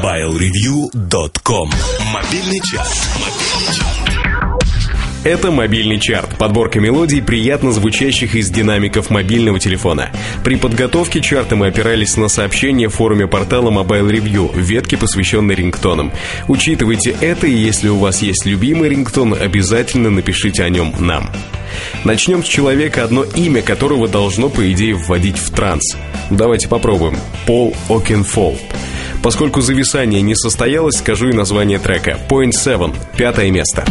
MobileReview.com Мобильный час. Это мобильный чарт, подборка мелодий, приятно звучащих из динамиков мобильного телефона. При подготовке чарта мы опирались на сообщения в форуме портала Mobile Review, ветки, посвященной рингтонам. Учитывайте это, и если у вас есть любимый рингтон, обязательно напишите о нем нам. Начнем с человека, одно имя которого должно, по идее, вводить в транс. Давайте попробуем. Пол Окенфолл. Поскольку зависание не состоялось, скажу и название трека. Point Seven. Пятое место.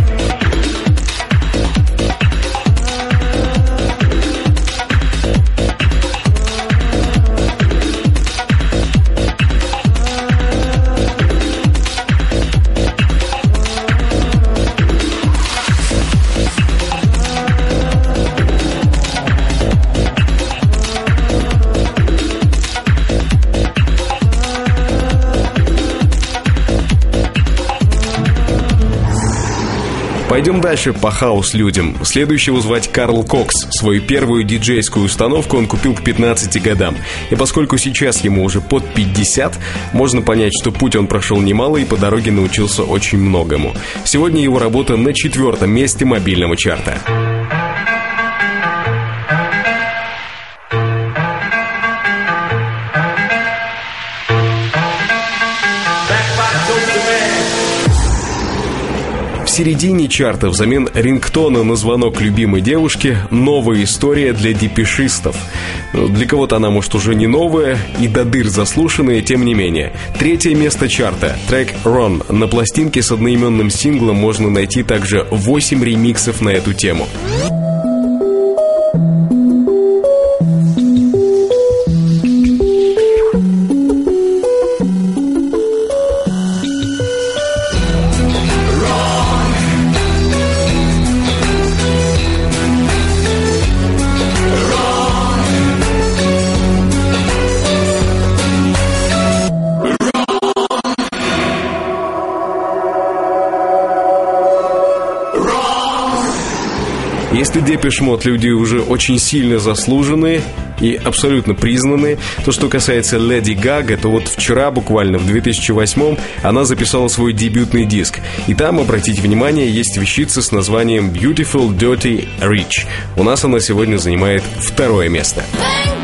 Пойдем дальше по хаос-людям. Следующего звать Карл Кокс. Свою первую диджейскую установку он купил к 15 годам. И поскольку сейчас ему уже под 50, можно понять, что путь он прошел немало и по дороге научился очень многому. Сегодня его работа на четвертом месте мобильного чарта. Середине чарта взамен рингтона на звонок любимой девушки новая история для депешистов. Для кого-то она, может, уже не новая и до дыр заслушанная, тем не менее. Третье место чарта. Трек «Run». На пластинке с одноименным синглом можно найти также 8 ремиксов на эту тему. Если Depeche Mode люди уже очень сильно заслуженные и абсолютно признанные, то что касается Леди Гага, то вот вчера, буквально в 2008 она записала свой дебютный диск. И там, обратите внимание, есть вещица с названием Beautiful Dirty Rich. У нас она сегодня занимает второе место. Bang,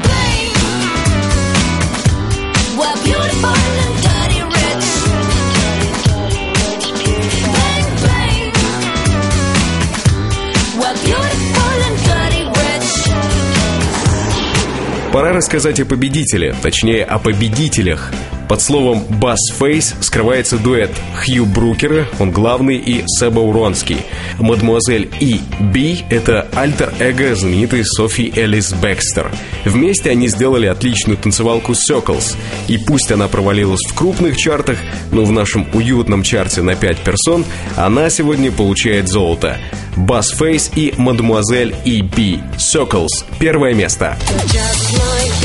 Пора рассказать о победителе, точнее о победителях. Под словом «Bass Face» скрывается дуэт Хью Брукера, он главный, и Себа Уронский. Мадемуазель И. Би – это альтер-эго знаменитой Софи Элис Бекстер. Вместе они сделали отличную танцевалку Circles. И пусть она провалилась в крупных чартах, но в нашем уютном чарте на 5 персон она сегодня получает золото. Face и Мадемуазель И. Би. Circles. Первое место. Just like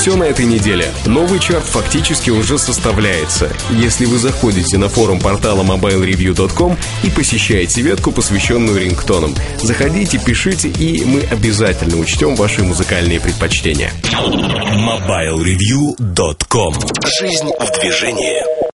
Все на этой неделе. Новый чарт фактически уже составляется. Если вы заходите на форум портала mobilereview.com и посещаете ветку, посвященную рингтонам, заходите, пишите, и мы обязательно учтем ваши музыкальные предпочтения. MobileReview.com Жизнь в движении.